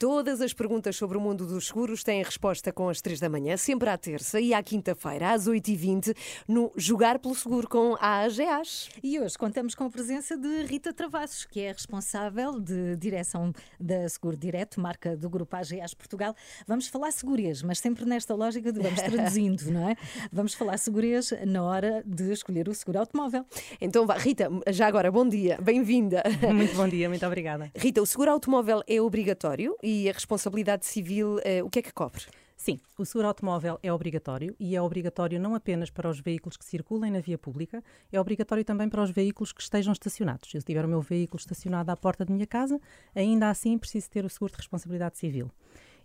Todas as perguntas sobre o mundo dos seguros têm resposta com as 3 da manhã, sempre à terça e à quinta-feira, às 8h20, no Jogar pelo Seguro com a AGAs. E hoje contamos com a presença de Rita Travassos, que é responsável de direção da Seguro Direto, marca do grupo AGAs Portugal. Vamos falar segurez, mas sempre nesta lógica de vamos traduzindo, não é? Vamos falar segurez na hora de escolher o seguro automóvel. Então, vá, Rita, já agora, bom dia, bem-vinda. Muito bom dia, muito obrigada. Rita, o seguro automóvel é obrigatório e a responsabilidade civil, eh, o que é que cobre? Sim, o seguro automóvel é obrigatório e é obrigatório não apenas para os veículos que circulem na via pública, é obrigatório também para os veículos que estejam estacionados. Se eu tiver o meu veículo estacionado à porta da minha casa, ainda assim preciso ter o seguro de responsabilidade civil.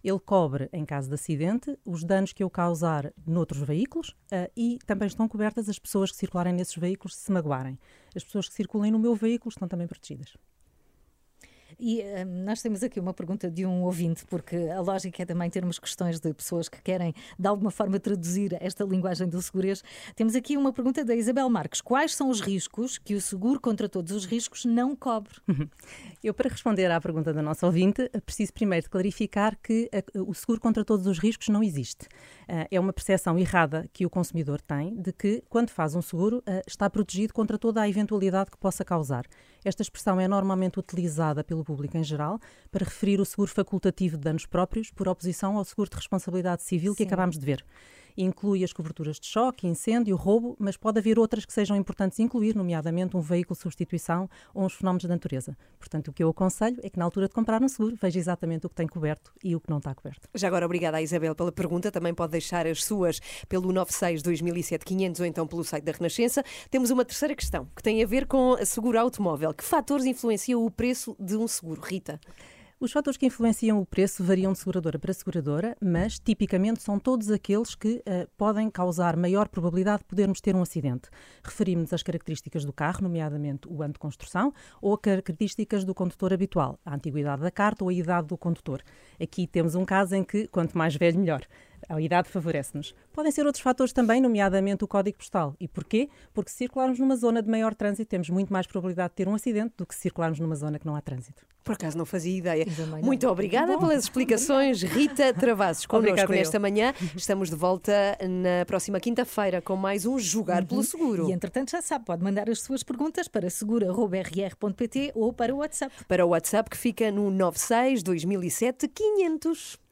Ele cobre, em caso de acidente, os danos que eu causar noutros veículos uh, e também estão cobertas as pessoas que circularem nesses veículos se magoarem. As pessoas que circulem no meu veículo estão também protegidas. E uh, nós temos aqui uma pergunta de um ouvinte, porque a lógica é também termos questões de pessoas que querem, de alguma forma, traduzir esta linguagem do segurez. Temos aqui uma pergunta da Isabel Marques. Quais são os riscos que o seguro contra todos os riscos não cobre? Eu, para responder à pergunta da nossa ouvinte, preciso primeiro clarificar que a, o seguro contra todos os riscos não existe. Uh, é uma percepção errada que o consumidor tem de que, quando faz um seguro, uh, está protegido contra toda a eventualidade que possa causar. Esta expressão é normalmente utilizada pelo público em geral para referir o seguro facultativo de danos próprios por oposição ao seguro de responsabilidade civil Sim. que acabámos de ver inclui as coberturas de choque, incêndio, roubo, mas pode haver outras que sejam importantes incluir, nomeadamente um veículo de substituição ou uns fenómenos da natureza. Portanto, o que eu aconselho é que na altura de comprar um seguro, veja exatamente o que tem coberto e o que não está coberto. Já agora, obrigada à Isabel pela pergunta. Também pode deixar as suas pelo 96 2007 500 ou então pelo site da Renascença. Temos uma terceira questão que tem a ver com seguro automóvel. Que fatores influenciam o preço de um seguro? Rita? Os fatores que influenciam o preço variam de seguradora para seguradora, mas tipicamente são todos aqueles que uh, podem causar maior probabilidade de podermos ter um acidente. Referimos-nos às características do carro, nomeadamente o ano de construção, ou a características do condutor habitual, a antiguidade da carta ou a idade do condutor. Aqui temos um caso em que, quanto mais velho, melhor. A idade favorece-nos. Podem ser outros fatores também, nomeadamente o código postal. E porquê? Porque se circularmos numa zona de maior trânsito, temos muito mais probabilidade de ter um acidente do que se circularmos numa zona que não há trânsito. Por acaso não fazia ideia. Muito obrigada pelas explicações, Rita Travassos, connosco nesta manhã. Estamos de volta na próxima quinta-feira com mais um Jogar uhum. pelo Seguro. E entretanto já sabe, pode mandar as suas perguntas para segura.rr.pt ou para o WhatsApp. Para o WhatsApp que fica no 96 2007 500.